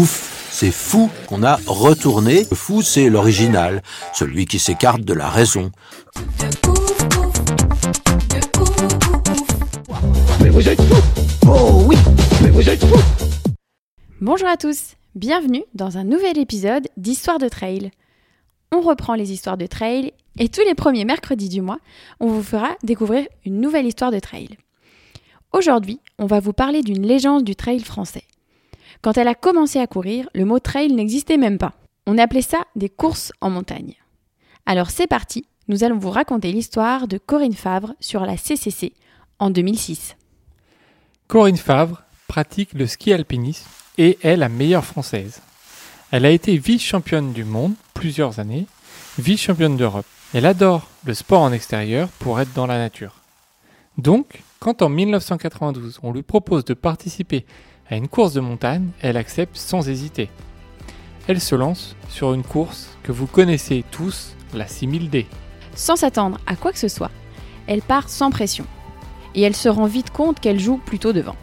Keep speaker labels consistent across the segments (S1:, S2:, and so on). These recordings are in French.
S1: Ouf, c'est fou qu'on a retourné. Le fou, c'est l'original, celui qui s'écarte de la raison.
S2: Bonjour à tous, bienvenue dans un nouvel épisode d'Histoire de Trail. On reprend les histoires de trail et tous les premiers mercredis du mois, on vous fera découvrir une nouvelle histoire de trail. Aujourd'hui, on va vous parler d'une légende du trail français. Quand elle a commencé à courir, le mot trail n'existait même pas. On appelait ça des courses en montagne. Alors c'est parti, nous allons vous raconter l'histoire de Corinne Favre sur la CCC en 2006.
S3: Corinne Favre pratique le ski alpinisme et est la meilleure française. Elle a été vice-championne du monde plusieurs années, vice-championne d'Europe. Elle adore le sport en extérieur pour être dans la nature. Donc, quand en 1992 on lui propose de participer à une course de montagne, elle accepte sans hésiter. Elle se lance sur une course que vous connaissez tous, la 6000D.
S2: Sans s'attendre à quoi que ce soit, elle part sans pression. Et elle se rend vite compte qu'elle joue plutôt devant.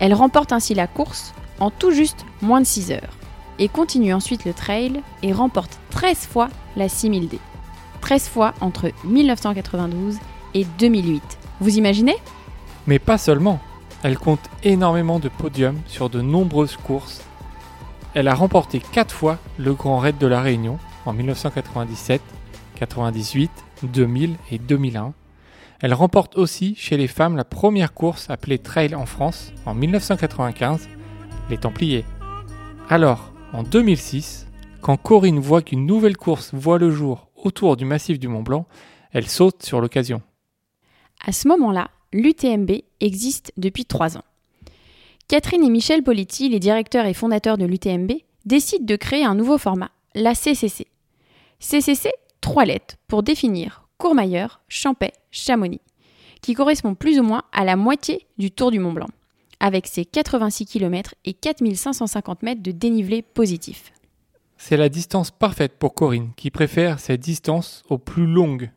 S2: Elle remporte ainsi la course en tout juste moins de 6 heures. Et continue ensuite le trail et remporte 13 fois la 6000D. 13 fois entre 1992 et 2008. Vous imaginez?
S3: Mais pas seulement. Elle compte énormément de podiums sur de nombreuses courses. Elle a remporté 4 fois le Grand Raid de la Réunion en 1997, 98, 2000 et 2001. Elle remporte aussi chez les femmes la première course appelée Trail en France en 1995, les Templiers. Alors, en 2006, quand Corinne voit qu'une nouvelle course voit le jour autour du massif du Mont Blanc, elle saute sur l'occasion.
S2: À ce moment-là, l'UTMB existe depuis 3 ans. Catherine et Michel Politi, les directeurs et fondateurs de l'UTMB, décident de créer un nouveau format, la CCC. CCC, trois lettres pour définir Courmayeur, Champais, Chamonix, qui correspond plus ou moins à la moitié du Tour du Mont Blanc, avec ses 86 km et 4550 mètres de dénivelé positif.
S3: C'est la distance parfaite pour Corinne, qui préfère cette distance aux plus longues.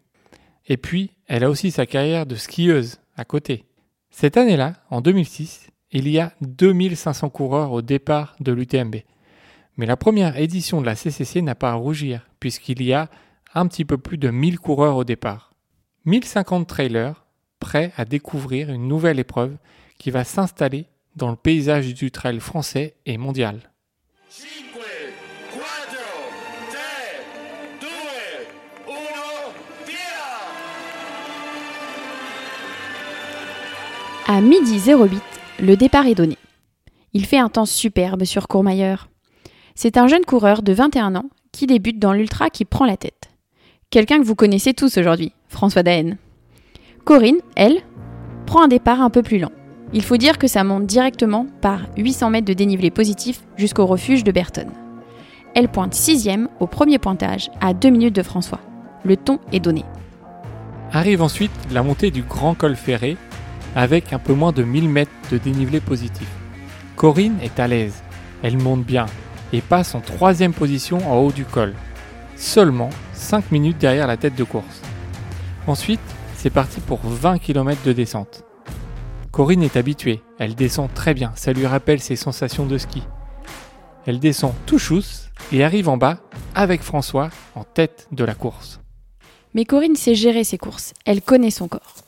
S3: Et puis, elle a aussi sa carrière de skieuse côté. Cette année-là, en 2006, il y a 2500 coureurs au départ de l'UTMB. Mais la première édition de la CCC n'a pas à rougir, puisqu'il y a un petit peu plus de 1000 coureurs au départ. 1050 trailers prêts à découvrir une nouvelle épreuve qui va s'installer dans le paysage du trail français et mondial.
S2: À midi 08, le départ est donné. Il fait un temps superbe sur Courmayeur. C'est un jeune coureur de 21 ans qui débute dans l'ultra qui prend la tête. Quelqu'un que vous connaissez tous aujourd'hui, François Daen. Corinne, elle, prend un départ un peu plus lent. Il faut dire que ça monte directement par 800 mètres de dénivelé positif jusqu'au refuge de Berton. Elle pointe sixième au premier pointage à 2 minutes de François. Le ton est donné.
S3: Arrive ensuite la montée du Grand Col Ferré avec un peu moins de 1000 mètres de dénivelé positif. Corinne est à l'aise, elle monte bien et passe en troisième position en haut du col, seulement 5 minutes derrière la tête de course. Ensuite, c'est parti pour 20 km de descente. Corinne est habituée, elle descend très bien, ça lui rappelle ses sensations de ski. Elle descend tout chousse et arrive en bas avec François en tête de la course.
S2: Mais Corinne sait gérer ses courses, elle connaît son corps.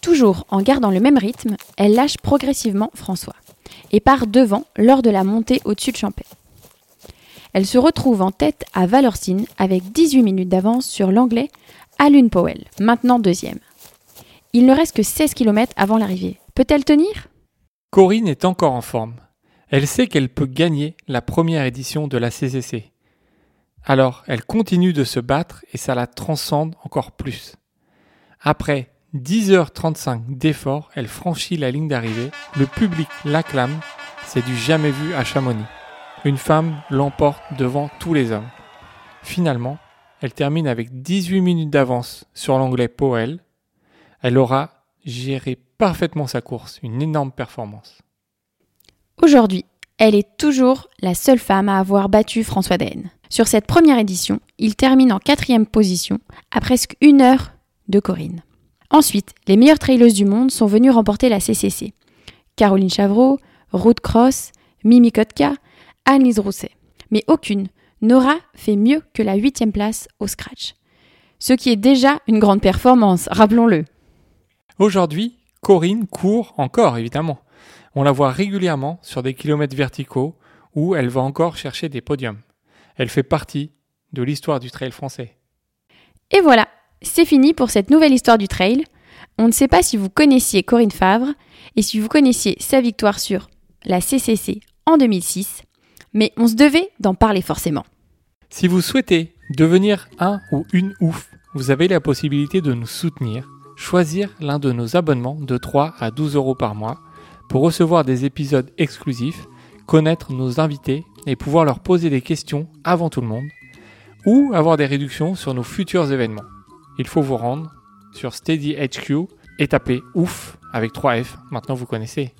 S2: Toujours en gardant le même rythme, elle lâche progressivement François et part devant lors de la montée au-dessus de Champais. Elle se retrouve en tête à Valorcine avec 18 minutes d'avance sur l'anglais Alun Powell, maintenant deuxième. Il ne reste que 16 km avant l'arrivée. Peut-elle tenir?
S3: Corinne est encore en forme. Elle sait qu'elle peut gagner la première édition de la CCC. Alors, elle continue de se battre et ça la transcende encore plus. Après 10h35 d'efforts, elle franchit la ligne d'arrivée, le public l'acclame, c'est du jamais vu à Chamonix. Une femme l'emporte devant tous les hommes. Finalement, elle termine avec 18 minutes d'avance sur l'anglais Powell. Elle aura géré parfaitement sa course, une énorme performance.
S2: Aujourd'hui, elle est toujours la seule femme à avoir battu François Daen. Sur cette première édition, il termine en quatrième position, à presque une heure de Corinne. Ensuite, les meilleures traileuses du monde sont venues remporter la CCC. Caroline Chavreau, Ruth Cross, Mimi Kotka, Anne-Lise Rousset. Mais aucune n'aura fait mieux que la huitième place au scratch. Ce qui est déjà une grande performance, rappelons-le.
S3: Aujourd'hui, Corinne court encore, évidemment. On la voit régulièrement sur des kilomètres verticaux où elle va encore chercher des podiums. Elle fait partie de l'histoire du trail français.
S2: Et voilà, c'est fini pour cette nouvelle histoire du trail. On ne sait pas si vous connaissiez Corinne Favre et si vous connaissiez sa victoire sur la CCC en 2006, mais on se devait d'en parler forcément.
S3: Si vous souhaitez devenir un ou une ouf, vous avez la possibilité de nous soutenir, choisir l'un de nos abonnements de 3 à 12 euros par mois pour recevoir des épisodes exclusifs, connaître nos invités et pouvoir leur poser des questions avant tout le monde, ou avoir des réductions sur nos futurs événements. Il faut vous rendre sur Steady HQ et taper ouf avec 3 F, maintenant vous connaissez.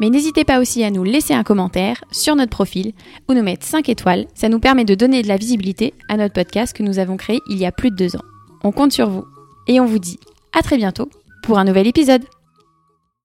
S2: Mais n'hésitez pas aussi à nous laisser un commentaire sur notre profil ou nous mettre 5 étoiles, ça nous permet de donner de la visibilité à notre podcast que nous avons créé il y a plus de deux ans. On compte sur vous et on vous dit à très bientôt pour un nouvel épisode.